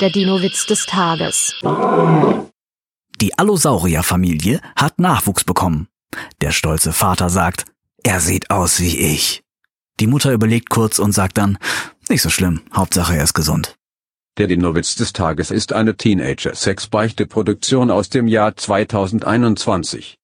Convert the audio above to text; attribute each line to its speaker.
Speaker 1: Der Dino-Witz des Tages.
Speaker 2: Die Allosaurier-Familie hat Nachwuchs bekommen. Der stolze Vater sagt, er sieht aus wie ich. Die Mutter überlegt kurz und sagt dann, nicht so schlimm, Hauptsache er ist gesund.
Speaker 3: Der Dinowitz des Tages ist eine Teenager-Sex-Beichte-Produktion aus dem Jahr 2021.